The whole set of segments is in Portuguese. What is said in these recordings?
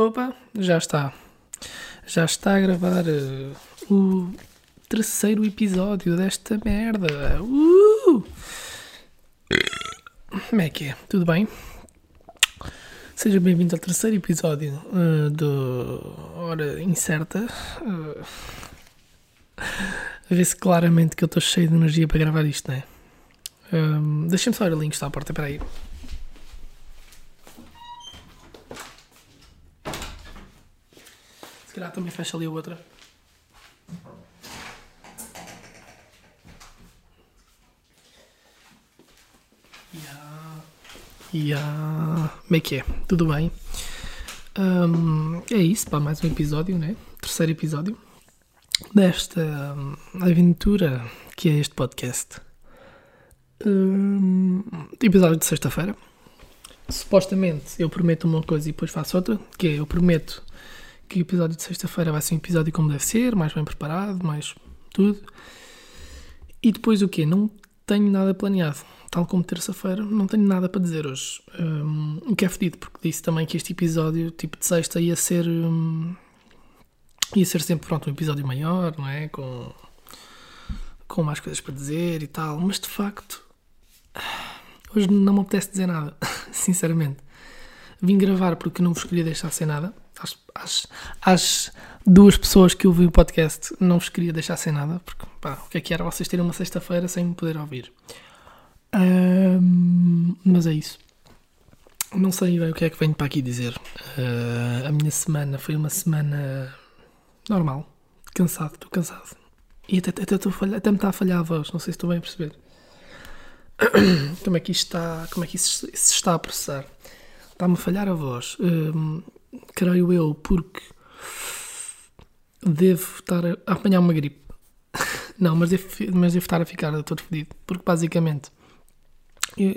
Opa, já está. Já está a gravar uh, o terceiro episódio desta merda. Uh! Como é que é? Tudo bem? Seja bem-vindo ao terceiro episódio uh, do Hora Incerta. Uh, Vê-se claramente que eu estou cheio de energia para gravar isto, não é? Um, Deixa-me só ir ali está à porta, espera aí. Também fecha ali a outra. Yeah. Yeah. Como é que é? Tudo bem? Um, é isso, para mais um episódio, né? Terceiro episódio desta um, aventura que é este podcast. Um, episódio de sexta-feira. Supostamente eu prometo uma coisa e depois faço outra, que é eu prometo que episódio de sexta-feira vai ser um episódio como deve ser, mais bem preparado, mais tudo. E depois o quê? Não tenho nada planeado. Tal como terça-feira, não tenho nada para dizer hoje. Um, o que é fedido, porque disse também que este episódio, tipo de sexta, ia ser. Um, ia ser sempre, pronto, um episódio maior, não é? Com, com mais coisas para dizer e tal. Mas de facto, hoje não me apetece dizer nada, sinceramente. Vim gravar porque não vos queria deixar sem nada. Às, às, às duas pessoas que ouviram o podcast, não vos queria deixar sem nada, porque pá, o que é que era vocês terem uma sexta-feira sem me poder ouvir? Um, mas é isso. Não sei bem o que é que venho para aqui dizer. Uh, a minha semana foi uma semana normal. Cansado, estou cansado. E até, até, até, até me está a falhar a voz, não sei se estou bem a perceber. como é que isto está, como é que isso se está a processar? Está-me a falhar a voz. Creio eu, porque devo estar a apanhar uma gripe. Não, mas devo, mas devo estar a ficar todo fedido. Porque basicamente eu,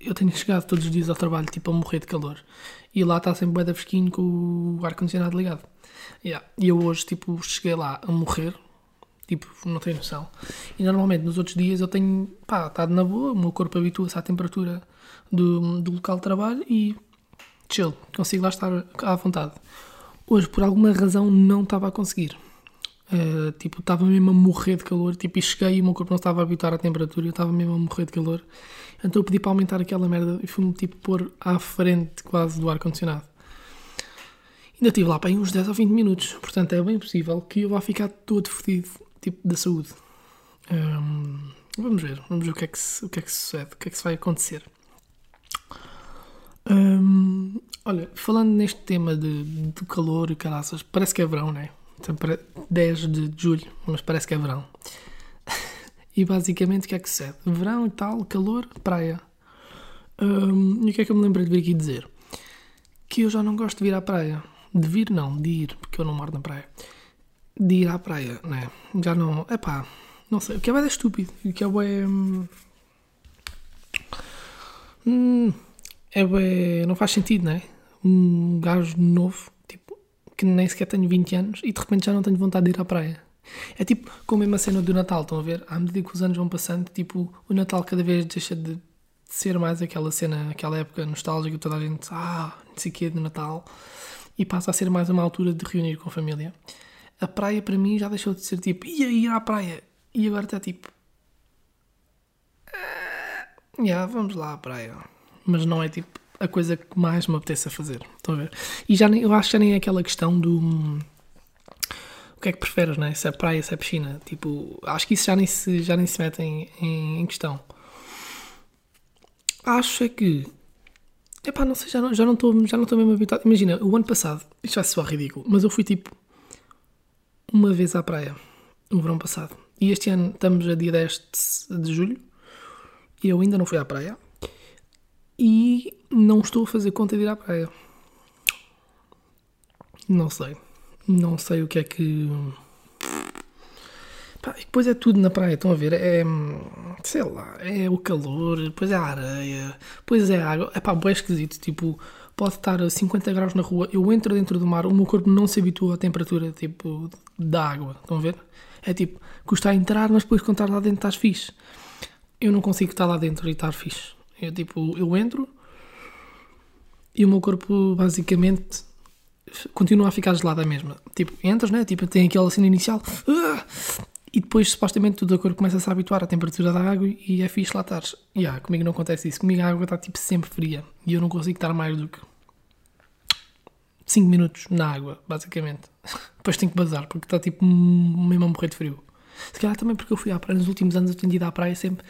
eu, tenho chegado todos os dias ao trabalho tipo a morrer de calor. E lá está sempre bem fresquinho com o ar-condicionado ligado. Yeah. E eu hoje tipo cheguei lá a morrer. Tipo, não tenho noção. E normalmente nos outros dias eu tenho, pá, estado na boa, o meu corpo habitua-se à temperatura do, do local de trabalho e chill, consigo lá estar à vontade. Hoje, por alguma razão, não estava a conseguir. Uh, tipo, estava mesmo a morrer de calor. Tipo, e cheguei e o meu corpo não estava a habituar à temperatura. Eu estava mesmo a morrer de calor. Então eu pedi para aumentar aquela merda e fui-me tipo pôr à frente quase do ar-condicionado. Ainda estive lá para uns 10 ou 20 minutos. Portanto, é bem possível que eu vá ficar todo fodido, tipo, da saúde. Um, vamos ver, vamos ver o que, é que se, o que é que sucede, o que é que se vai acontecer. Um, olha, falando neste tema de, de calor e caraças, parece que é verão, não é? 10 então, de julho, mas parece que é verão. e basicamente o que é que sucede? Verão e tal, calor, praia. Um, e o que é que eu me lembrei de vir aqui dizer? Que eu já não gosto de vir à praia. De vir não, de ir, porque eu não moro na praia. De ir à praia, né? Já não. É pá, não sei. O que é bem estúpido. O que é bem. Hum, é. Não faz sentido, né? Um gajo novo, tipo, que nem sequer tenho 20 anos e de repente já não tenho vontade de ir à praia. É tipo como a mesma cena do Natal, estão a ver? À medida que os anos vão passando, tipo, o Natal cada vez deixa de ser mais aquela cena, aquela época nostálgica, toda a gente, ah, não sei o que do Natal, e passa a ser mais uma altura de reunir com a família. A praia para mim já deixou de ser tipo, ia ir à praia, e agora está tipo, ah, yeah, vamos lá à praia. Mas não é tipo a coisa que mais me apetece a fazer. Estão a ver? E já nem, eu acho que já nem é aquela questão do. O que é que preferes, né? Se é praia, se é piscina. Tipo, acho que isso já nem se, já nem se mete em, em, em questão. Acho é que. Epá, não sei, já não, estou já não mesmo habituado. Imagina, o ano passado, isto vai soar ridículo, mas eu fui tipo uma vez à praia, no verão passado. E este ano estamos a dia 10 de julho e eu ainda não fui à praia e não estou a fazer conta de ir à praia. Não sei. Não sei o que é que. Pá, e depois é tudo na praia, estão a ver? É. Sei lá, é o calor, depois é a areia, depois é a água. É pá, bem esquisito. Tipo, pode estar a 50 graus na rua, eu entro dentro do mar, o meu corpo não se habitua à temperatura tipo da água, estão a ver? É tipo, custa a entrar, mas depois quando estás lá dentro estás fixe. Eu não consigo estar lá dentro e estar fixe. Eu tipo, eu entro e o meu corpo basicamente continua a ficar gelada a mesma. Tipo, entras, né? Tipo, tem aquela cena inicial. ah, e depois, supostamente, o corpo começa-se a habituar à temperatura da água e é fixe lá estares. E yeah, comigo não acontece isso. Comigo a água está tipo sempre fria. E eu não consigo estar mais do que 5 minutos na água, basicamente. Depois tenho que bazar, porque está tipo mesmo a morrer de frio. Se calhar também porque eu fui à praia nos últimos anos, eu tenho ido à praia sempre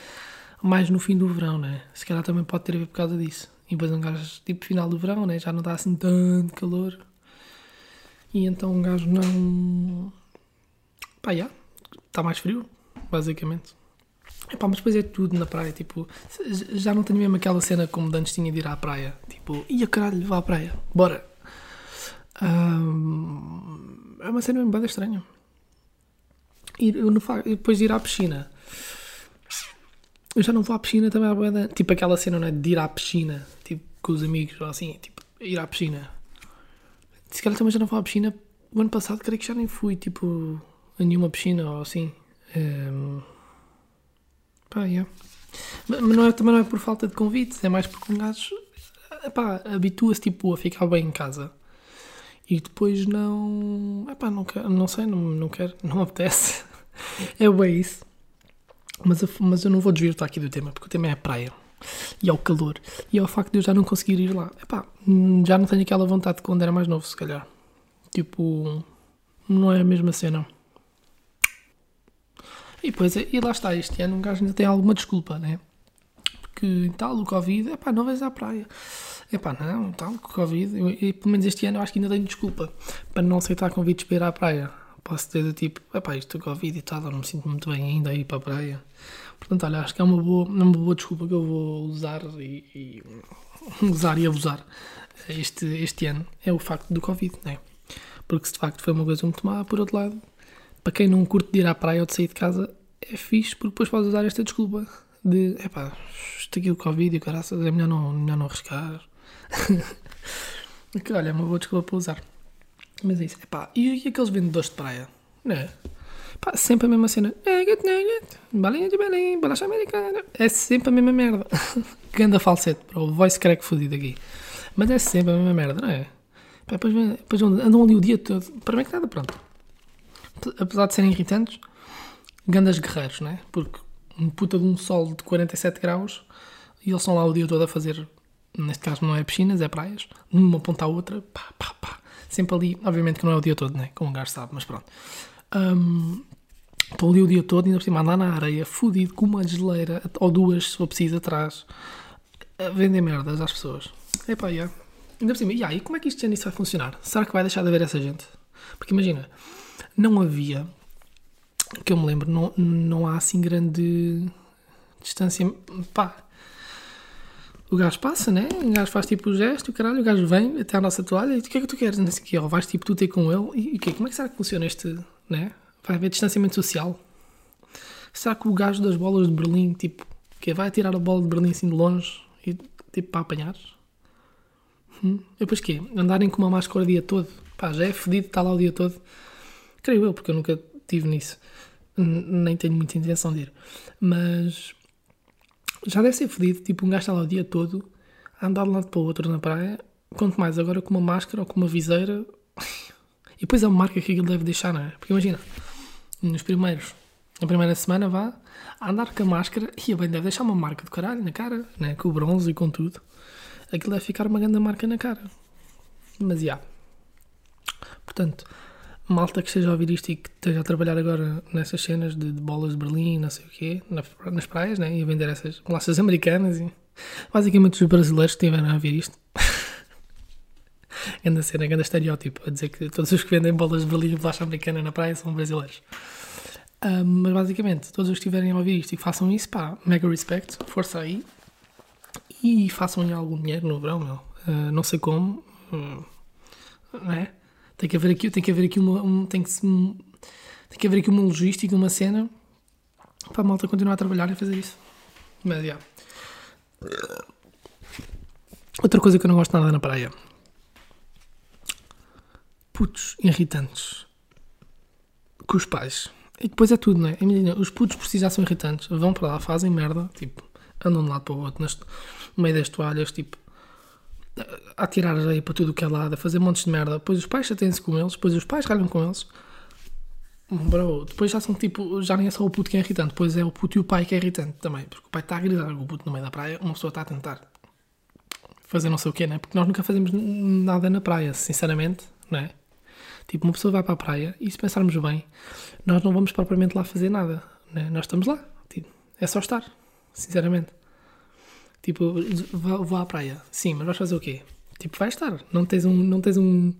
mais no fim do verão, né? Se calhar também pode ter a ver por causa disso. E depois um gajo, tipo, final do verão, né? Já não dá assim tanto calor. E então um gajo não. Pá, já. Está mais frio, basicamente. Epá, mas depois é tudo na praia, tipo, já não tenho mesmo aquela cena como antes tinha de ir à praia. Tipo, ia caralho, vá à praia, bora. Ahm, é uma cena mesmo bem estranha. Faço, depois de ir à piscina. Eu já não vou à piscina também à. Tipo aquela cena, não é? De ir à piscina, tipo, com os amigos, ou assim, tipo, ir à piscina. Se calhar também já não vou à piscina. O ano passado, creio que já nem fui, tipo, a nenhuma piscina ou assim. Um... Pá, yeah. Mas não é, também não é por falta de convites, é mais porque um gajo epá, habitua-se tipo, a ficar bem em casa e depois não. Epá, não, não sei, não, não quero, não apetece. é bem isso. Mas, eu- mas eu não vou desvirtuar aqui do tema, porque o tema é a praia. E é o calor. E é o facto de eu já não conseguir ir lá. Epá, hum, já não tenho aquela vontade de quando era mais novo, se calhar. Tipo, não é a mesma cena. E depois, e lá está, este ano um gajo ainda tem alguma desculpa, né? Porque tal, o Covid, epá, não vais à praia. Epá, não, tal, o Covid. Eu, e, pelo menos este ano eu acho que ainda tenho desculpa para não aceitar convites para ir à praia. Posso ter do tipo, epá, isto é Covid e tal, não me sinto muito bem ainda a ir para a praia. Portanto, olha, acho que é uma boa, uma boa desculpa que eu vou usar e, e usar e abusar este, este ano. É o facto do Covid, né? Porque se de facto foi uma coisa muito má, por outro lado, para quem não curte de ir à praia ou de sair de casa, é fixe, porque depois podes usar esta desculpa de, epá, isto aqui o Covid e o caraças, é melhor não, melhor não arriscar. que, olha, é uma boa desculpa para usar. Mas é isso, epá, e, e aqueles vendedores de praia? Não é? Pá, sempre a mesma cena. É, get, né, get, Balinha de Belém, bolacha americana. É sempre a mesma merda. Ganda falsete, bro. O voice crack fodido aqui. Mas é sempre a mesma merda, não é? Pá, depois, depois andam ali o dia todo. Para mim que nada, pronto. Apesar de serem irritantes, gandas guerreiros, não é? Porque um puta de um sol de 47 graus e eles estão lá o dia todo a fazer, neste caso não é piscinas, é praias, de uma ponta à outra, pá, pá, pá. Sempre ali, obviamente que não é o dia todo, né? Como um gajo sabe, mas pronto. Hum, Estou ali o dia todo, ainda por cima, andar na areia, fudido, com uma geleira, ou duas, se for preciso, atrás, a vender merdas às pessoas. Epá, yeah. Ainda por cima, yeah, e como é que isto isso vai funcionar? Será que vai deixar de haver essa gente? Porque imagina, não havia, que eu me lembro, não, não há assim grande distância. Pá, o gajo passa, né? O gajo faz tipo o gesto, o caralho, o gajo vem até à nossa toalha e o que é que tu queres? Não sei o vais tipo tu ter com ele e o quê? Como é que será que funciona este, né? Vai haver distanciamento social? Será que o gajo das bolas de Berlim, tipo, que vai tirar a bola de Berlim assim de longe e tipo para apanhares? Hum? E depois quê? Andarem com uma máscara o dia todo? Pá, já é fedido estar lá o dia todo. Creio eu, porque eu nunca tive nisso. N- Nem tenho muita intenção de ir. Mas já deve ser fedido. Tipo, um gajo está lá o dia todo a andar de um lado para o outro na praia. Quanto mais agora com uma máscara ou com uma viseira. E depois a marca que aquilo deve deixar, não é? Porque imagina, nos primeiros, na primeira semana vá a andar com a máscara e bem deve deixar uma marca do caralho na cara, né? com o bronze e com tudo. Aquilo deve ficar uma grande marca na cara. Mas já. Portanto, malta que esteja a ouvir isto e que esteja a trabalhar agora nessas cenas de, de bolas de Berlim, não sei o quê, na- nas praias, né? E a vender essas bolachas americanas e basicamente os brasileiros que estiverem a ouvir isto. Anda cena, grande estereótipo, a dizer que todos os que vendem bolas de Berlim e bolacha americana na praia são brasileiros. Ah, mas basicamente, todos os que estiverem a ouvir isto e que façam isso, pá, mega respect, força aí. E façam algum dinheiro no verão, meu. Ah, não sei como, hum, não é? Tem que haver aqui, tem que haver aqui uma, um, tem que se, tem que haver aqui uma logística, uma cena para a malta continuar a trabalhar e fazer isso. Mas, já. Outra coisa que eu não gosto nada na praia. Putos irritantes. Com os pais. E depois é tudo, não é? Imagina, os putos por si já são irritantes. Vão para lá, fazem merda, tipo, andam de um lado para o outro, no meio das toalhas, tipo, a atirar areia para tudo o que é lado, a fazer montes de merda. Depois os pais chateiam-se com eles, depois os pais ralham com eles. Bro, depois já são tipo, já nem é só o puto que é irritante, depois é o puto e o pai que é irritante também. Porque o pai está a gritar com o puto no meio da praia, uma pessoa está a tentar fazer não sei o quê, né? Porque nós nunca fazemos nada na praia, sinceramente, não é? Tipo, uma pessoa vai para a praia e se pensarmos bem, nós não vamos propriamente lá fazer nada, né? Nós estamos lá, tipo, é só estar, sinceramente. Tipo, vou à praia, sim, mas vais fazer o quê? Tipo, vai estar, não tens um, não tens um,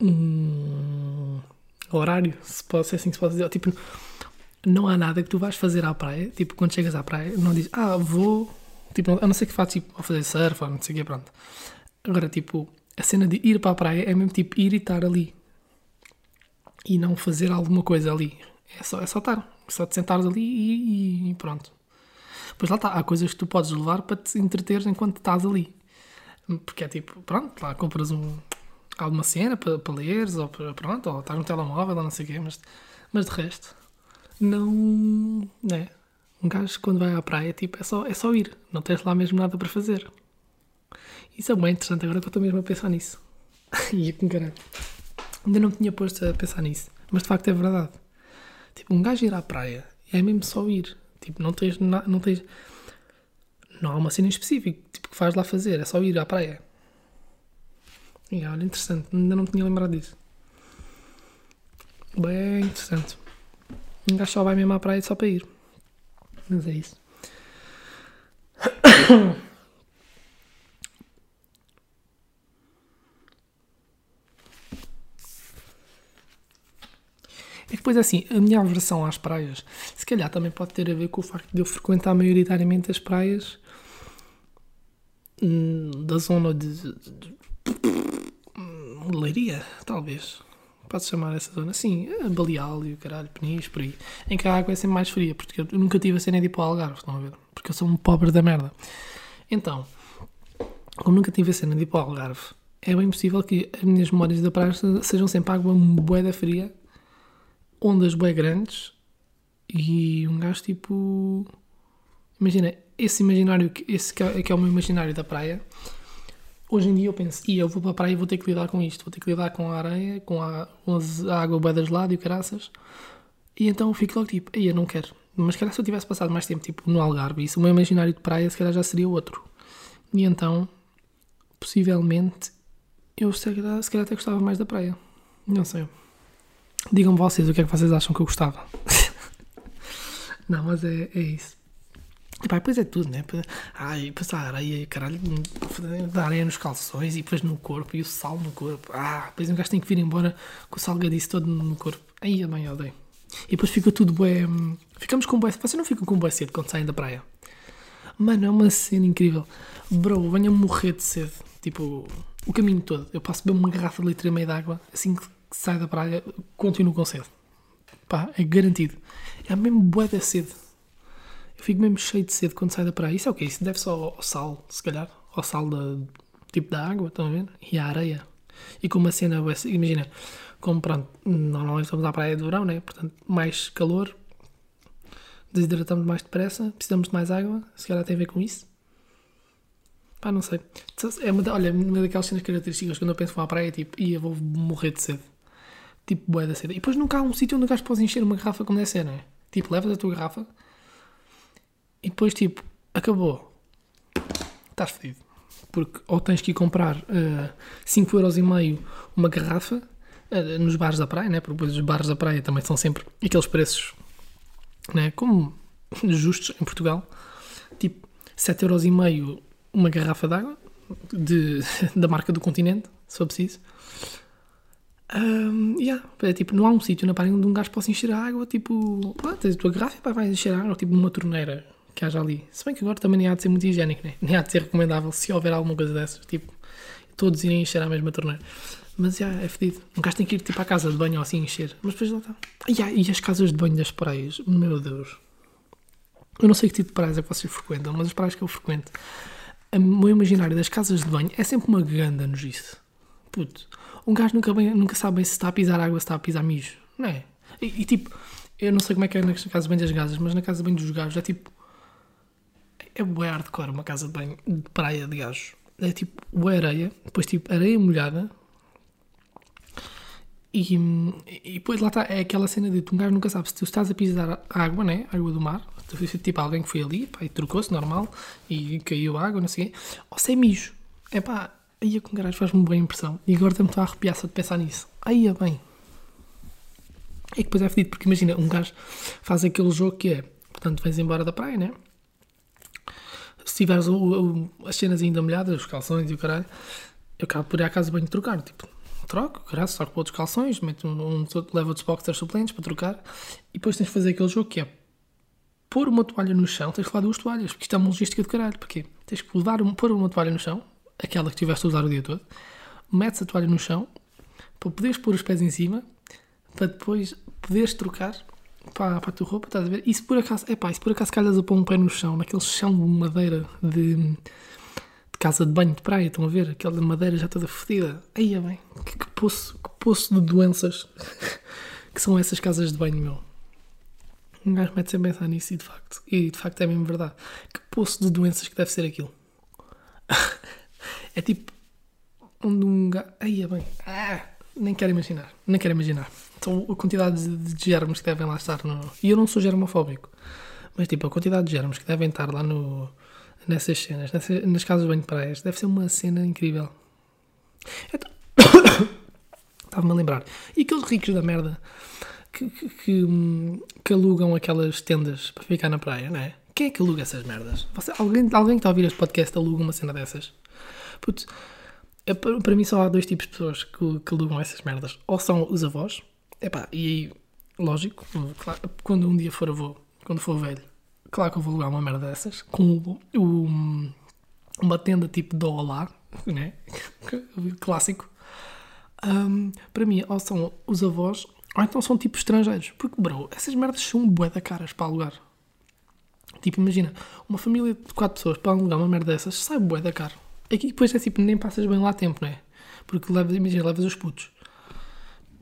um horário, se pode ser assim se pode dizer, tipo, não há nada que tu vais fazer à praia, tipo, quando chegas à praia, não dizes, ah, vou, tipo, a não ser que faças, tipo, vou fazer surf ou não sei o quê, pronto. Agora, tipo, a cena de ir para a praia é mesmo, tipo, ir e estar ali. E não fazer alguma coisa ali. É só, é só estar, é só te sentares ali e, e pronto. Pois lá está, há coisas que tu podes levar para te entreteres enquanto estás ali. Porque é tipo, pronto, lá compras um, alguma cena para, para leres, ou para, pronto, ou estás no telemóvel, ou não sei o quê, mas, mas de resto, não. né Um gajo quando vai à praia, tipo, é só, é só ir, não tens lá mesmo nada para fazer. Isso é bem interessante, agora que eu estou mesmo a pensar nisso. e com caralho. Ainda não me tinha posto a pensar nisso, mas de facto é verdade. Tipo, um gajo ir à praia é mesmo só ir. Tipo, não tens. Não, tens não há uma cena em específico tipo, que faz lá fazer, é só ir à praia. E olha, interessante, ainda não tinha lembrado disso. Bem interessante. Um gajo só vai mesmo à praia só para ir. Mas é isso. É que depois assim, a minha aversão às praias, se calhar também pode ter a ver com o facto de eu frequentar maioritariamente as praias da zona de, de, de Leiria, talvez. Pode chamar essa zona. Sim, é Baleal e o caralho, Peniche, por aí. Em que a água é sempre mais fria, porque eu nunca tive a cena de ir para o Algarve, estão a ver? Porque eu sou um pobre da merda. Então, como nunca tive a cena de ir para o Algarve, é bem possível que as minhas memórias da praia sejam sempre água boeda fria ondas bem grandes e um gajo tipo. Imagina, esse imaginário, esse que é, que é o meu imaginário da praia. Hoje em dia eu penso, e eu vou para a praia e vou ter que lidar com isto, vou ter que lidar com a areia, com a, com a água lado e o caraças. E então fico logo tipo, aí eu não quero. Mas calhar se eu tivesse passado mais tempo tipo no Algarve, isso, o meu imaginário de praia se calhar já seria outro. E então, possivelmente, eu se calhar, se calhar até gostava mais da praia. Não sei. Digam-me vocês o que é que vocês acham que eu gostava. não, mas é, é isso. E pá, depois é tudo, né? Ai, passar areia, caralho, dar areia nos calções e depois no corpo e o sal no corpo. Ah, depois um gajo tem que vir embora com o salgadiço todo no corpo. Aí a odeio. E depois fica tudo bem. Ficamos com bué. Vocês não ficam com bué cedo quando saem da praia? Mano, é uma cena incrível. Bro, venho a morrer de sede. Tipo, o caminho todo. Eu passo bem uma garrafa de litro e meio de água assim que que sai da praia, continuo com sede. Pá, é garantido. É mesmo bué da sede. Eu fico mesmo cheio de sede quando saio da praia. Isso é o quê? Isso deve só ao sal, se calhar. Ao sal da, tipo da água, estão a ver? E a areia. E com uma cena, imagina, como pronto, normalmente estamos à praia de verão, né? Portanto, mais calor, desidratamos mais depressa, precisamos de mais água, se calhar tem a ver com isso. Pá, não sei. É uma, olha, uma daquelas cenas características quando eu penso à praia, tipo, ia, vou morrer de sede tipo boa da seda. E depois nunca há um sítio onde o gajo pode encher uma garrafa como deve ser, não é? Tipo, levas a tua garrafa e depois, tipo, acabou. Estás fedido. Porque ou tens que ir comprar uh, 5,5€ uma garrafa uh, nos bares da praia, né? Porque os bares da praia também são sempre aqueles preços, né? Como justos em Portugal. Tipo, 7,5€ uma garrafa d'água de, da marca do continente, se for preciso. Um, yeah, é, tipo, não há um sítio na praia onde um gajo possa encher a água, tipo, pá, tens a tua garrafa e pá, vais encher a água, tipo, numa torneira que haja ali. Se bem que agora também nem há de ser muito higiênico, né? nem há de ser recomendável se houver alguma coisa dessas, tipo, todos irem encher a mesma torneira. Mas já, yeah, é fedido. Um gajo tem que ir tipo à casa de banho ou assim encher. Mas depois lá está. Yeah, e as casas de banho das praias, meu Deus. Eu não sei que tipo de praias é que vocês frequentam, mas as praias que eu frequento, o meu imaginário das casas de banho é sempre uma ganda nojice. Puto um gajo nunca, bem, nunca sabe bem se está a pisar água, se está a pisar mijo, não é? E, e tipo, eu não sei como é que é na casa de banho das gajas, mas na casa de banho dos gajos é tipo. É bué hardcore uma casa de banho de praia de gajos. é tipo o areia, depois tipo areia molhada. E, e depois lá está, é aquela cena de um gajo nunca sabe se tu estás a pisar água, né? Água do mar, tipo alguém que foi ali pá, e trocou-se normal e caiu água, não sei o quê, ou se é mijo. É pá, aí com caralho faz-me boa impressão. E agora também estou a arrepiar só de pensar nisso. Aí é bem. É que depois é fedido, porque imagina, um gajo faz aquele jogo que é, portanto, vens embora da praia, né? Se tiveres o, o, as cenas ainda molhadas, os calções e o caralho, eu acabo por ir à casa de trocar, tipo, troco, caralho, troco para outros calções, meto um, um, levo outros boxers suplentes para trocar, e depois tens de fazer aquele jogo que é pôr uma toalha no chão, tens que levar duas toalhas, porque isto é uma logística de caralho, porque tens que levar, pôr uma toalha no chão, aquela que tiveste a usar o dia todo, metes a toalha no chão, para poderes pôr os pés em cima, para depois poderes trocar para, para a tua roupa, estás a ver? E se por acaso, é pá, se por acaso calhas a pôr um pé no chão, naquele chão de madeira de, de casa de banho de praia, estão a ver? Aquela madeira já toda fedida. Aí é bem, que, que, poço, que poço de doenças que são essas casas de banho, meu. Um gajo mete-se a pensar nisso e de facto, e de facto é mesmo verdade. Que poço de doenças que deve ser aquilo. é tipo, onde um gajo. Aí é bem. Ah, nem quero imaginar, nem quero imaginar. Então, a quantidade de, germes que devem lá estar no. E eu não sou germofóbico, mas tipo, a quantidade de germes que devem estar lá no, nessas cenas, nessas, nas casas de banho de praias, deve ser uma cena incrível. Então... Estava-me a lembrar. E aqueles ricos da merda que, que, que, que, alugam aquelas tendas para ficar na praia, não é? Quem é que aluga essas merdas? Você, alguém, alguém que está a ouvir este podcast aluga uma cena dessas? Putz, é, para, para mim só há dois tipos de pessoas que, que alugam essas merdas. Ou são os avós, epá, e lógico, claro, quando um dia for avô, quando for velho, claro que eu vou alugar uma merda dessas, com o, uma tenda tipo do Olá, né? clássico. Um, para mim, ou são os avós, ou então são tipo estrangeiros. Porque, bro, essas merdas são bué da caras para alugar. Tipo, imagina, uma família de quatro pessoas para alugar uma merda dessas sai bué da caro. Aqui depois é tipo, nem passas bem lá tempo, não é? Porque imagina, levas os putos.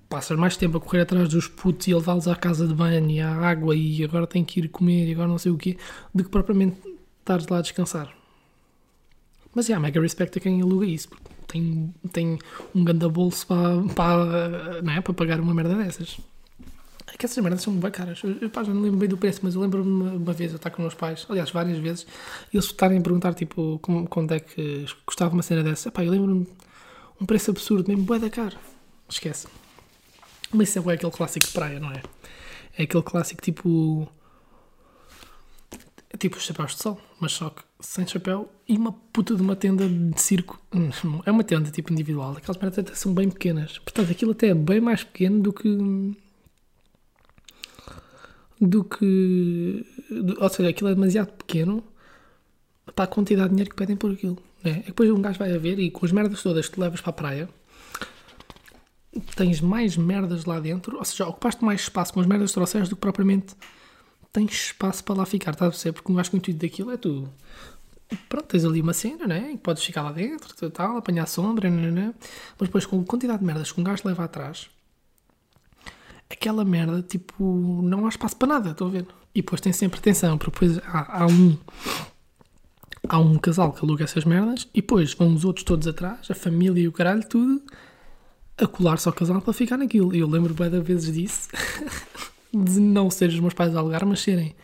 Passas mais tempo a correr atrás dos putos e a levá-los à casa de banho e à água e agora tem que ir comer e agora não sei o quê, do que propriamente estares lá a descansar. Mas, yeah, mega respect a quem aluga isso, porque tem, tem um grande bolso para, para, não é, para pagar uma merda dessas. É que essas merdas são bem caras. Eu, pá, já não lembro bem do preço, mas eu lembro-me uma vez eu estar com meus pais, aliás, várias vezes, e eles estarem a perguntar, tipo, como, quando é que custava uma cena dessa. Eu lembro-me um preço absurdo, mesmo bué da caro. Esquece. Mas isso é aquele clássico de praia, não é? É aquele clássico tipo. É tipo os chapéus de sol, mas só que sem chapéu e uma puta de uma tenda de circo. É uma tenda tipo individual. Aquelas merdas até são bem pequenas. Portanto, aquilo até é bem mais pequeno do que do que. Ou seja, aquilo é demasiado pequeno para a quantidade de dinheiro que pedem por aquilo. É, é que depois um gajo vai a ver e com as merdas todas que tu levas para a praia tens mais merdas lá dentro, ou seja, ocupaste mais espaço com as merdas que trouxeres do que propriamente tens espaço para lá ficar, estás a perceber? Porque um gajo com o intuito daquilo é tu. Pronto, tens ali uma cena, né? E podes ficar lá dentro, tal, apanhar sombra, né, mas depois com a quantidade de merdas que um gajo leva atrás, aquela merda, tipo, não há espaço para nada, estou a ver? E depois tem sempre atenção, porque depois há, há, um. Há um casal que aluga essas merdas e depois vão os outros todos atrás, a família e o caralho, tudo, a colar-se ao casal para ficar naquilo. E eu lembro bem da vezes disso, de não serem os meus pais a alugar, mas serem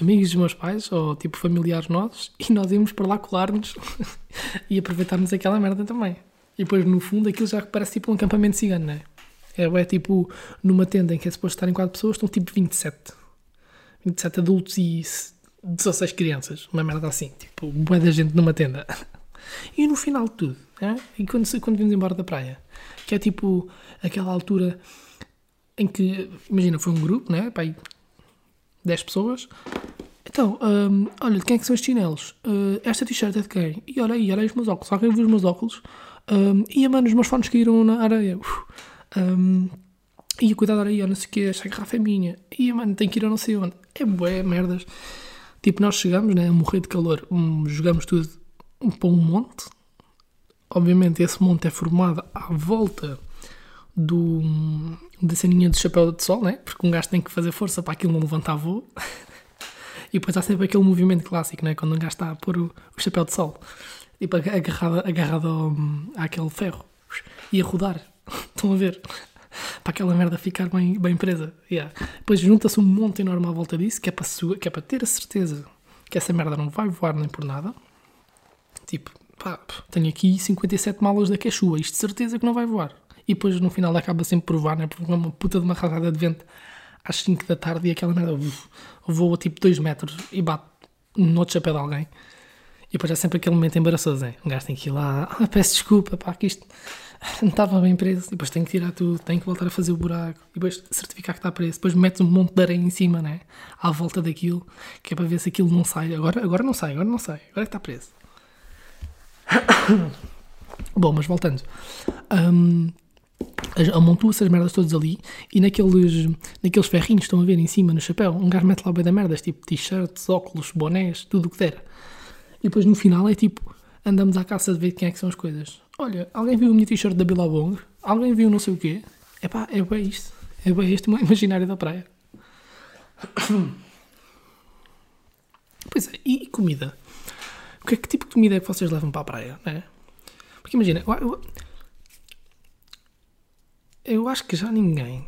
amigos dos meus pais ou tipo familiares nossos e nós íamos para lá colar-nos e aproveitarmos aquela merda também. E depois no fundo aquilo já parece tipo um acampamento cigano, não é? É, é tipo numa tenda em que é suposto estarem 4 pessoas, estão tipo 27. 27 adultos e 16 crianças. Uma merda assim. Tipo, boa da gente numa tenda. E no final de tudo, é? e quando, quando vimos embora da praia, que é tipo aquela altura em que, imagina, foi um grupo, né? Pai, 10 pessoas. Então, um, olha, de quem é que são estes chinelos? Uh, esta t-shirt é de quem? E olha aí, olha aí os meus óculos. Alguém viu os meus óculos? Um, e a mano, os meus fones caíram na areia. Uf. Um, e cuidado aí, não sei o que, esta garrafa é minha. E mano, tem que ir a não sei onde. É bué, merdas. Tipo, nós chegamos, né, a morrer de calor, um, jogamos tudo para um monte. Obviamente, esse monte é formado à volta do, da ceninha de chapéu de sol, né? Porque um gajo tem que fazer força para aquilo não levantar voo. e depois há sempre aquele movimento clássico, né? Quando um gajo está a pôr o, o chapéu de sol. tipo agarrado, agarrado ao, àquele ferro e a rodar. Estão a ver? Para aquela merda ficar bem, bem presa. Yeah. Depois junta-se um monte enorme à volta disso, que é, para, que é para ter a certeza que essa merda não vai voar nem por nada. Tipo, pá, tenho aqui 57 malas da Quechua, isto de certeza que não vai voar. E depois no final acaba sempre por voar, né? Porque é uma puta de uma rasgada de vento às 5 da tarde e aquela merda voa tipo 2 metros e bate no outro chapéu de alguém. E depois há sempre aquele momento embaraçoso, hein? Um gajo tem que ir lá, ah, peço desculpa, pá, que isto não estava bem preso. E depois tem que tirar tudo, tem que voltar a fazer o buraco. E depois certificar que está preso. Depois metes um monte de areia em cima, né? À volta daquilo, que é para ver se aquilo não sai. Agora, agora não sai, agora não sai. Agora é que está preso. Bom, mas voltando. Um, amontoa-se as merdas todas ali e naqueles, naqueles ferrinhos estão a ver em cima no chapéu, um gajo mete lá bem da merdas, tipo t-shirts, óculos, bonés, tudo o que der. E depois no final é tipo, andamos à caça de ver quem é que são as coisas. Olha, alguém viu a minha t-shirt da Billabong? Alguém viu não sei o quê? Epá, é bem isto. É bem este o imaginário da praia. Pois é, e comida? O que, é, que tipo de comida é que vocês levam para a praia, né? Porque imagina, eu, eu, eu acho que já ninguém.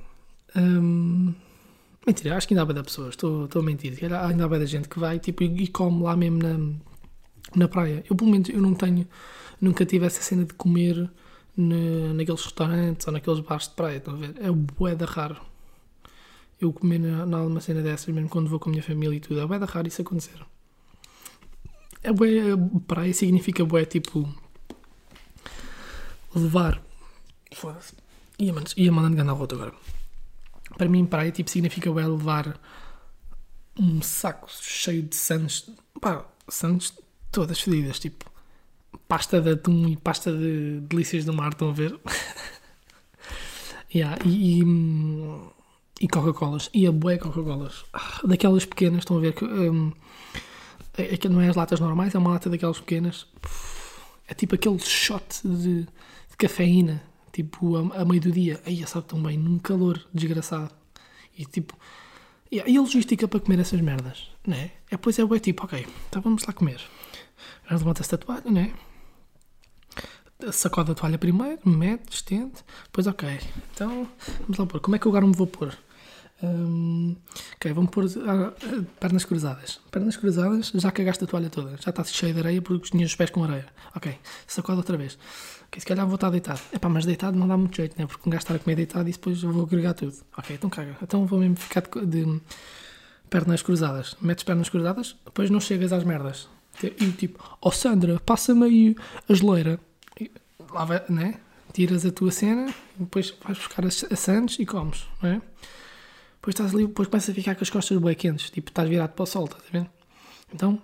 Hum, mentira, acho que ainda há bem da pessoas, estou, estou a mentir. Ainda há bem da gente que vai tipo, e, e come lá mesmo na, na praia. Eu, pelo menos, eu não tenho. Nunca tive essa cena de comer na, naqueles restaurantes ou naqueles bares de praia. Estão a ver? É bué da raro. Eu comer na, na uma cena dessas, mesmo quando vou com a minha família e tudo. É bué da raro isso acontecer. É bué. Praia significa bué tipo. Levar. Foda-se Ia, ia mandando ganhar rota agora. Para mim, praia tipo, significa bué levar um saco cheio de sandes. Pá, sandes todas fedidas, tipo pasta de atum e pasta de delícias do mar, estão a ver? yeah, e, e, e Coca-Colas. E a bué Coca-Colas. Ah, daquelas pequenas, estão a ver? Que, um, é, é que não é as latas normais, é uma lata daquelas pequenas. É tipo aquele shot de, de cafeína tipo, a, a meio do dia, aí sabe tão bem, num calor desgraçado. E tipo, e a logística para comer essas merdas, né? É, pois é, é tipo, ok, então vamos lá comer. Já levanta-se a toalha, né? Sacode a toalha primeiro, mete, estende, depois, ok, então vamos lá pôr. Como é que agora me vou pôr? Um, ok, vamos pôr ah, pernas cruzadas. Pernas cruzadas, já cagaste a toalha toda, já está cheia de areia porque tinhas os pés com areia. Ok, sacode outra vez. Ok, se calhar vou estar deitado. Epá, mas deitado não dá muito jeito, né? Porque um gajo a comer deitado e depois eu vou agregar tudo. Ok, então caga. Então vou mesmo ficar de, de pernas cruzadas. Metes pernas cruzadas, depois não chegas às merdas. E tipo, oh Sandra, passa-me aí a geleira. E, lá vai, né? Tiras a tua cena, depois vais buscar as, as sandes e comes, não é? Depois estás ali, depois começa a ficar com as costas bem quentes, tipo, estás virado para o sol, estás a ver? Então,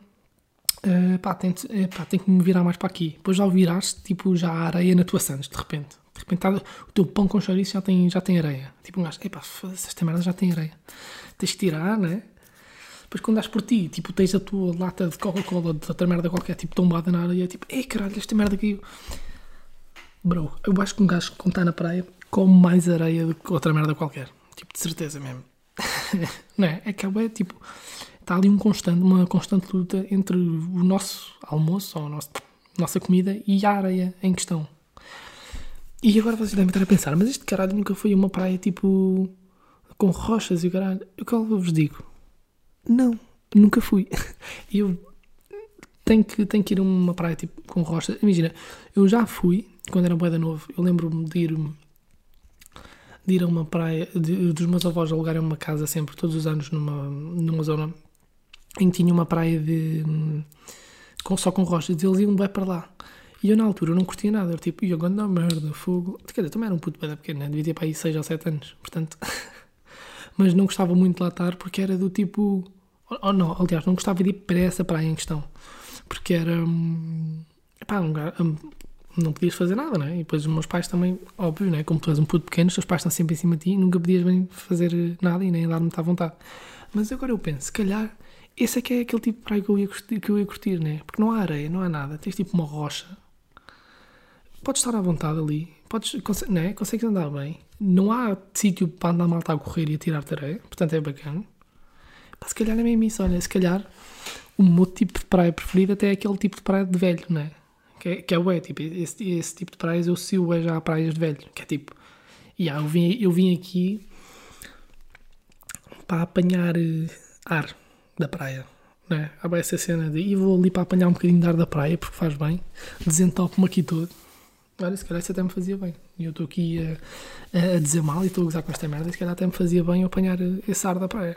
uh, pá, tem, uh, pá, que me virar mais para aqui. Depois já viraste, tipo, já há areia na tua sandes, de repente. De repente tá, o teu pão com chouriço já tem, já tem areia. Tipo um gajo, epá, esta merda já tem areia. Tens que tirar, né? Depois quando dás por ti, tipo, tens a tua lata de Coca-Cola, de outra merda qualquer, tipo, tombada na areia, tipo, ei caralho, esta merda aqui. Bro, eu acho que um gajo que está na praia come mais areia do que outra merda qualquer. Tipo, de certeza mesmo. não é? É que é tipo, está ali um constante, uma constante luta entre o nosso almoço, ou a nossa, comida, e a areia em questão. E agora vocês devem estar a pensar, mas este caralho nunca foi uma praia tipo com rochas e o caralho. O que eu vos digo? Não, nunca fui. Eu tenho que, tenho que ir a uma praia tipo com rochas. Imagina, eu já fui quando era boeda novo. Eu lembro-me de ir de ir a uma praia, de, dos meus avós alugarem uma casa sempre, todos os anos, numa, numa zona em que tinha uma praia de. Com, só com rochas, eles iam bem para lá. E eu na altura não curtia nada, eu tipo, ia a merda, fogo. Quer dizer, também era um puto bem pequeno, né? devia ter para aí 6 ou 7 anos, portanto. Mas não gostava muito de lá estar porque era do tipo. Ou oh, não, aliás, não gostava de ir para essa praia em questão. Porque era. Hum, pá, um, um, não podias fazer nada, né? E depois os meus pais também, óbvio, né? Como tu és um puto pequeno, os teus pais estão sempre em cima de ti, nunca podias bem fazer nada e nem dar muita vontade. Mas agora eu penso, se calhar, esse é que é aquele tipo de praia que eu ia curtir, que eu ia curtir né? Porque não há areia, não há nada, tens tipo uma rocha. Podes estar à vontade ali, podes, né? consegues andar bem. Não há sítio para andar mal a correr e a tirar-te areia, portanto é bacana. Mas se calhar é mesmo isso, olha, se calhar o meu tipo de praia preferido até é aquele tipo de praia de velho, né? Que é, que é tipo, esse, esse tipo de praias eu sigo bué já a praias de velho. Que é tipo, yeah, eu, vim, eu vim aqui para apanhar eh, ar da praia. Né? Há essa cena de e vou ali para apanhar um bocadinho de ar da praia porque faz bem, desentopo-me aqui todo. Olha, se calhar isso até me fazia bem. E eu estou aqui a, a, dizer mal e estou a gozar com esta merda. Se calhar até me fazia bem eu apanhar esse ar da praia.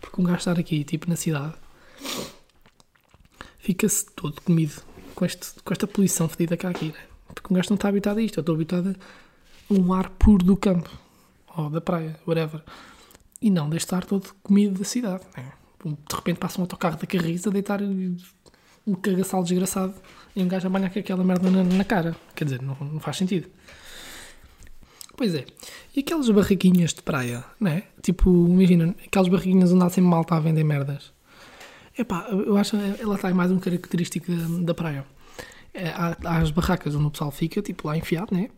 Porque um gajo estar aqui, tipo na cidade, fica-se todo comido com, este, com esta poluição fedida cá aqui. Né? Porque um gajo não está habitado a isto. Eu estou habitado a um ar puro do campo ou da praia, whatever. E não de estar todo comido da cidade. Né? De repente passa um autocarro da Carris a deitar um cagaçal desgraçado e um gajo apanha com aquela merda na, na, cara. Quer dizer, não, não faz sentido. Pois é. E aquelas barraquinhas de praia, né? Tipo, imagina, aquelas barraquinhas onde há sempre malta a vender merdas. Epá, eu acho que ela está mais uma característica da, praia. É, há, há, as barracas onde o pessoal fica, tipo lá enfiado, né?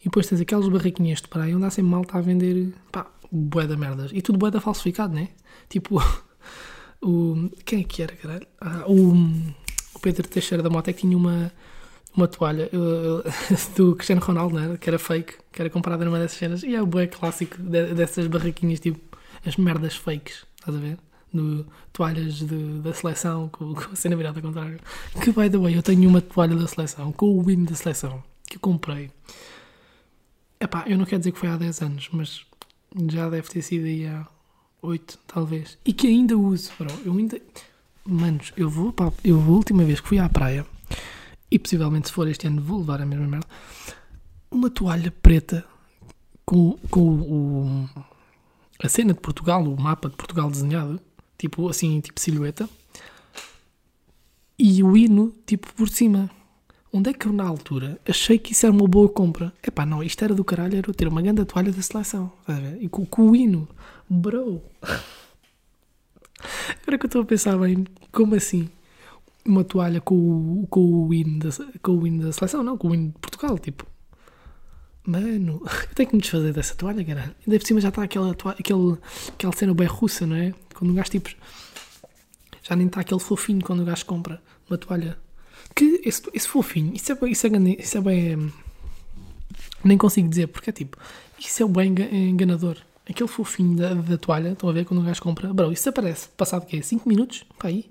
E depois tens aquelas barraquinhas de praia onde há sempre malta a vender, pá, bué da merdas. E tudo bué da falsificado, né? Tipo, o... Quem é que era, caralho? Ah, o, o Pedro Teixeira da Mota é que tinha uma, uma toalha do Cristiano Ronaldo, né? Que era fake, que era comprada numa dessas cenas. E é o bué clássico dessas barraquinhas, tipo, as merdas fakes, estás a ver? No, toalhas de, da seleção com, com a cena virada ao contrário. Que, by the way, eu tenho uma toalha da seleção com o win da seleção que comprei. Epá, eu não quero dizer que foi há 10 anos, mas já deve ter sido aí há 8, talvez. E que ainda uso. Bro, eu ainda. Manos, eu vou para. Eu, a última vez que fui à praia, e possivelmente se for este ano vou levar a mesma merda, uma toalha preta com, com o, a cena de Portugal, o mapa de Portugal desenhado, tipo assim, tipo silhueta, e o hino tipo por cima. Onde é que eu na altura achei que isso era uma boa compra? Epá, não, isto era do caralho, era eu ter uma grande toalha da seleção, E com, com o hino, bro. Agora que eu estou a pensar bem, como assim? Uma toalha com o, com o, hino, da, com o hino da seleção? Não, com o hino de Portugal, tipo. Mano, eu tenho que me desfazer dessa toalha, caralho. Ainda por cima já está aquela, aquele, aquela cena bem russa, não é? Quando o gajo tipo. Já nem está aquele fofinho quando o gajo compra uma toalha. Que esse, esse fofinho, isso é, isso, é, isso é bem. Nem consigo dizer, porque é tipo. Isso é bem enganador. Aquele fofinho da, da toalha, estão a ver quando o gajo compra. Bro, isso aparece. Passado o quê? 5 minutos? Para aí.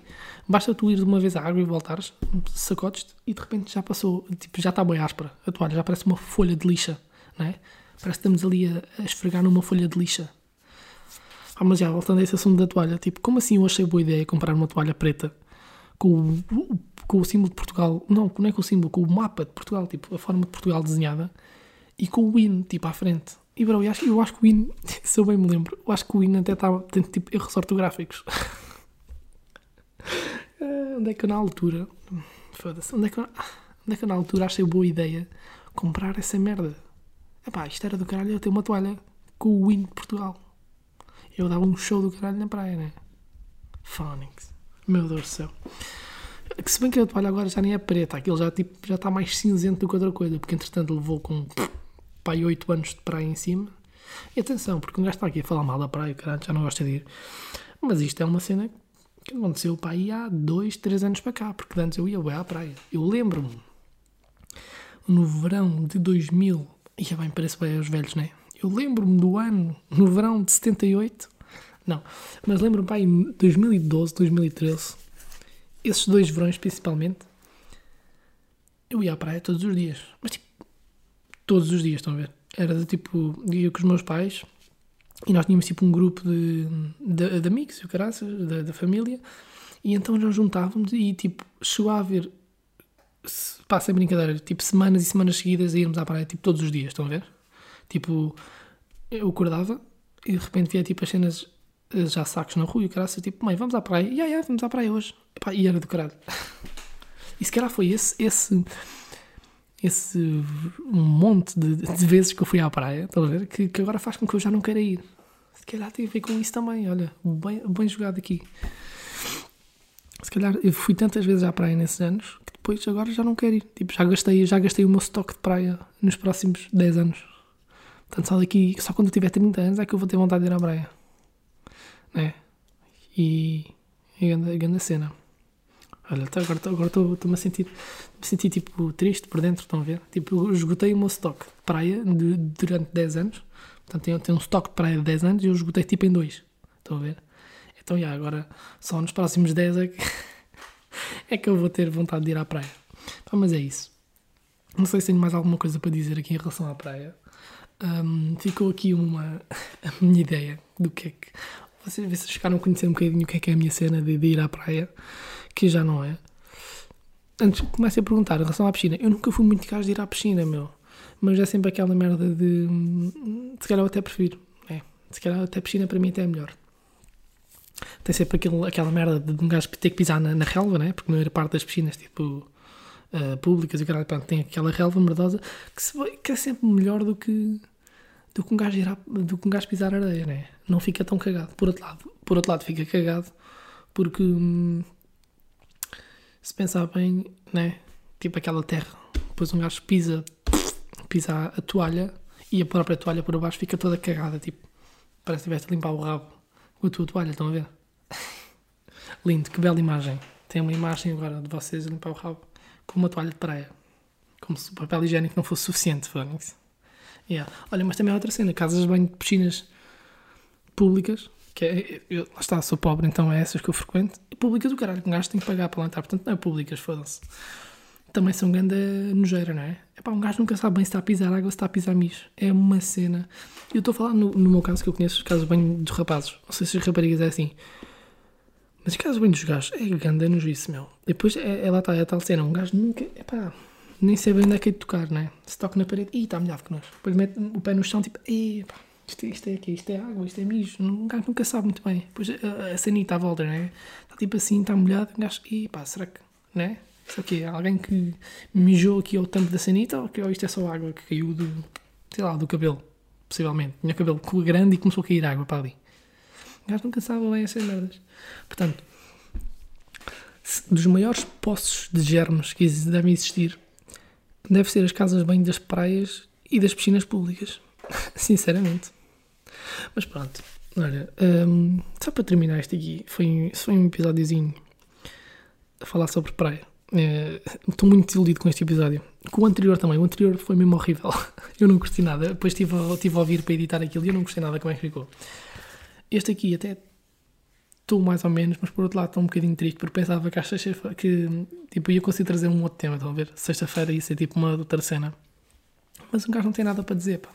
Basta tu ir de uma vez à água e voltares, sacotes e de repente já passou. Tipo, já está bem áspera a toalha. Já parece uma folha de lixa, não é? Parece que estamos ali a, a esfregar numa folha de lixa. Ah, mas já, voltando a esse assunto da toalha, tipo, como assim eu achei boa ideia comprar uma toalha preta com o, com o símbolo de Portugal, não, não é com o símbolo, com o mapa de Portugal, tipo, a forma de Portugal desenhada e com o hino, tipo, à frente. E, bro, eu acho, eu acho que o hino, se eu bem me lembro, eu acho que o hino até tá, tem, tipo, erros ortográficos. uh, onde é que eu na altura, foda-se, onde é que eu, onde é que eu na altura achei boa ideia comprar essa merda? Epá, isto era do caralho eu ter uma toalha com o hino de Portugal eu dava um show do caralho na praia, né? Phonics. Meu Deus do céu. Que se bem que a toalha agora já nem é preta, aquilo já tipo, já está mais cinzento do que outra coisa, porque entretanto levou com pai 8 anos de praia em cima. E atenção, porque um gajo está aqui a falar mal da praia, caralho, já não gosta de ir. Mas isto é uma cena que aconteceu para aí há 2, 3 anos para cá, porque antes eu ia bem à praia. Eu lembro-me, no verão de 2000, ia bem, parece bem aos velhos, né? Eu lembro-me do ano, no verão de 78, não, mas lembro-me para em 2012, 2013, esses dois verões principalmente, eu ia à praia todos os dias, mas tipo, todos os dias, estão a ver? Era de tipo, ia com os meus pais e nós tínhamos tipo um grupo de, de, de amigos, o caraças, da, da família, e então nós juntávamos e tipo, chegou a haver, pá, sem brincadeira, tipo semanas e semanas seguidas íamos à praia, tipo todos os dias, estão a ver? Tipo, eu acordava e de repente via tipo as cenas eh, já sacos na rua e o caralho, tipo, mãe, vamos à praia. E aí, vamos à praia hoje. Epá, e era do caralho. e se calhar foi esse, esse, esse um monte de, de vezes que eu fui à praia, estão a ver? Que, que agora faz com que eu já não queira ir. Se calhar tem a ver com isso também, olha, bem, bem jogado aqui. Se calhar eu fui tantas vezes à praia nesses anos que depois agora já não quero ir. Tipo, já gastei, já gastei o meu estoque de praia nos próximos 10 anos. Portanto, só daqui, só quando eu tiver 30 anos é que eu vou ter vontade de ir à praia. Né? E. E grande, grande cena. Olha, agora agora estou-me a sentir, me tipo triste por dentro, estão a ver? Tipo, eu esgotei o meu stock de praia de, durante 10 anos. Portanto, tenho, tenho um stock de praia de 10 anos e eu esgotei tipo em 2. Estão a ver? Então, já, agora só nos próximos 10 é que, é que eu vou ter vontade de ir à praia. Mas é isso. Não sei se tenho mais alguma coisa para dizer aqui em relação à praia. Um, ficou aqui uma a minha ideia do que é que. Vocês, vocês ficaram a conhecer um bocadinho o que é que é a minha cena de, de ir à praia que já não é. Antes, comecei a perguntar em relação à piscina. Eu nunca fui muito gajo de ir à piscina, meu. Mas é sempre aquela merda de. Se calhar eu até prefiro. É. Se calhar até piscina para mim até é melhor. Tem sempre aquele, aquela merda de um gajo ter que pisar na, na relva, né? Porque a maior parte das piscinas, tipo. Uh, públicas e caralho, pronto, tem aquela relva merdosa que, se, que é sempre melhor do que do que um gajo ir a, do que um gajo pisar areia, né? Não fica tão cagado. Por outro lado, por outro lado fica cagado porque hum, se pensar bem, né? Tipo aquela terra, depois um gajo pisa, pisa a toalha e a própria toalha por baixo fica toda cagada, tipo, parece que estiveste a limpar o rabo com a tua toalha, estão a ver? Lindo, que bela imagem. Tem uma imagem agora de vocês a limpar o rabo com uma toalha de praia. Como se o papel higiênico não fosse suficiente, Fónix. Yeah. Olha, mas também há outra cena, casas de banho de piscinas públicas que é, eu, lá está, sou pobre, então é essas que eu frequento. E públicas do caralho, um gajo tem que pagar para lá entrar, portanto não é públicas, foda-se. Também são grande nojeira, não é? É pá, um gajo nunca sabe bem se está a pisar água ou se está a pisar mijo. É uma cena. Eu estou a falar no, no meu caso, que eu conheço os casos bem dos rapazes. Não sei se as raparigas é assim. Mas os casos bem dos gajos é grande nojice, meu. Depois é, é lá está, é a tal cena. Um gajo nunca. É pá, nem sei bem onde é que é de tocar, não é? Se toca na parede, ih, está molhado que nós. Depois mete o pé no chão, tipo, ih, pá isto, isto é aqui, isto é água, isto é mijo. Um gajo nunca sabe muito bem. Depois a, a sanita à volta, né? Está tipo assim, está molhado. Um gajo, e pá, será que, né? Isso aqui é alguém que mijou aqui ao tampo da sanita ou, que, ou isto é só água que caiu do, sei lá, do cabelo? Possivelmente. Tinha cabelo grande e começou a cair água para ali. O gajo nunca sabe bem essas merdas. Portanto, dos maiores poços de germes que devem existir, deve ser as casas bem das praias e das piscinas públicas. Sinceramente. Mas pronto, olha, um, só para terminar isto aqui, foi, foi um episódiozinho a falar sobre praia. Uh, estou muito desiludido com este episódio. Com o anterior também, o anterior foi mesmo horrível. Eu não gostei nada. Depois estive a, estive a ouvir para editar aquilo e eu não gostei nada como é que ficou. Este aqui até estou mais ou menos, mas por outro lado estou um bocadinho triste porque pensava que, sexta que tipo, ia conseguir trazer um outro tema, estão a ver? Sexta-feira ia ser tipo uma outra cena. Mas um gajo não tem nada para dizer, pá.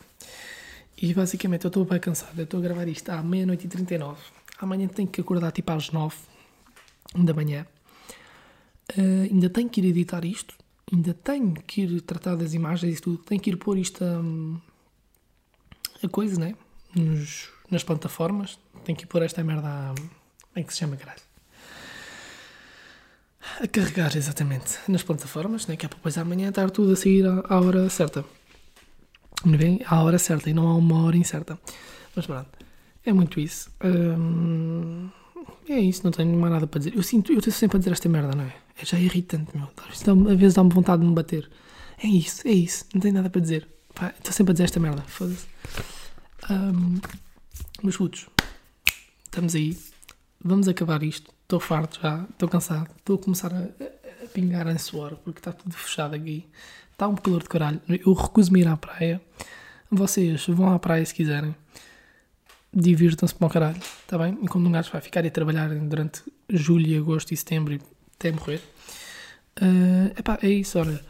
E basicamente eu estou bem cansado. Eu estou a gravar isto à meia-noite e 39. Amanhã tenho que acordar tipo às 9 da manhã. Uh, ainda tenho que ir editar isto. Ainda tenho que ir tratar das imagens e tudo. Tenho que ir pôr isto a, a coisa, né? Nos, nas plataformas. Tenho que pôr esta merda a. Como é que se chama, caralho? A carregar, exatamente. Nas plataformas, né? Que é para depois amanhã estar tudo a sair à, à hora certa bem à hora certa e não há uma hora incerta. Mas pronto, é muito isso. Hum, é isso, não tenho mais nada para dizer. Eu sinto, eu estou sempre a dizer esta merda, não é? É já irritante, meu. Às vezes dá-me vontade de me bater. É isso, é isso, não tenho nada para dizer. estou sempre a dizer esta merda, foda-se. Um, meus putos, estamos aí. Vamos acabar isto. Estou farto já, estou cansado. Estou a começar a, a, a pingar em suor porque está tudo fechado aqui. Está um calor de caralho. Eu recuso-me ir à praia. Vocês vão à praia se quiserem. Divirtam-se para o caralho. Está bem? Enquanto um gajo vai ficar a trabalhar durante julho, agosto e setembro até morrer. Uh, epá, é isso, olha.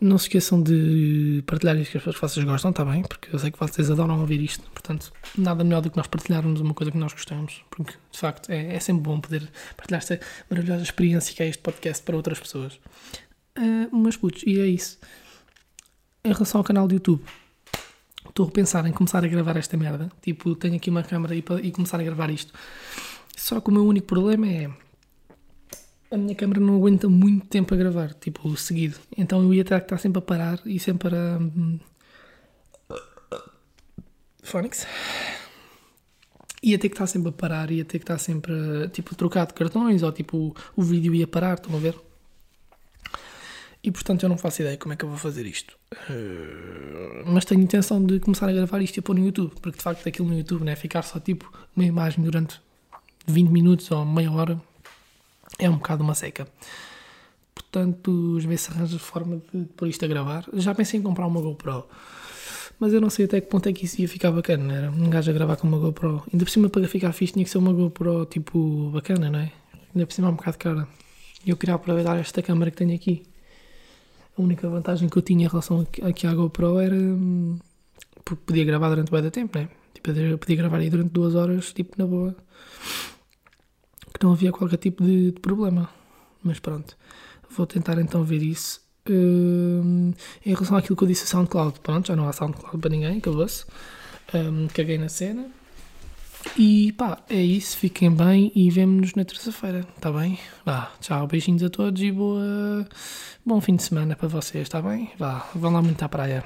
Não se esqueçam de partilhar isto que as vocês gostam, está bem? Porque eu sei que vocês adoram ouvir isto. Portanto, nada melhor do que nós partilharmos uma coisa que nós gostamos. Porque, de facto, é, é sempre bom poder partilhar esta maravilhosa experiência que é este podcast para outras pessoas. Uh, mas putz, e é isso. Em relação ao canal do YouTube, estou a pensar em começar a gravar esta merda. Tipo, tenho aqui uma câmera e, e começar a gravar isto. Só que o meu único problema é. A minha câmera não aguenta muito tempo a gravar, tipo, seguido. Então eu ia ter que estar sempre a parar e sempre a. Um, Phonics. Ia ter que estar sempre a parar, ia ter que estar sempre a, tipo, trocar de cartões ou tipo, o vídeo ia parar, estão a ver? E portanto eu não faço ideia como é que eu vou fazer isto. Uh, mas tenho intenção de começar a gravar isto e pôr no YouTube, porque de facto aquilo no YouTube, né, ficar só tipo uma imagem durante 20 minutos ou meia hora, é um bocado uma seca. Portanto, ver se arranja forma de pôr isto a gravar. Já pensei em comprar uma GoPro, mas eu não sei até que ponto é que isso ia ficar bacana. Era um gajo a gravar com uma GoPro. Ainda por cima, para ficar fixe, tinha que ser uma GoPro tipo bacana, não é? Ainda por cima é um bocado cara. E eu queria aproveitar esta câmera que tenho aqui. A única vantagem que eu tinha em relação aqui à GoPro era. Hum, porque podia gravar durante bem da tempo, né? Tipo, podia gravar aí durante duas horas, tipo, na boa. Que não havia qualquer tipo de, de problema. Mas pronto. Vou tentar então ver isso. Um, em relação àquilo que eu disse SoundCloud, pronto, já não há SoundCloud para ninguém, acabou-se. Um, caguei na cena. E pá, é isso. Fiquem bem e vemo-nos na terça-feira, tá bem? Vá, tchau, beijinhos a todos e boa, bom fim de semana para vocês, tá bem? Vá, vão lá muito à praia.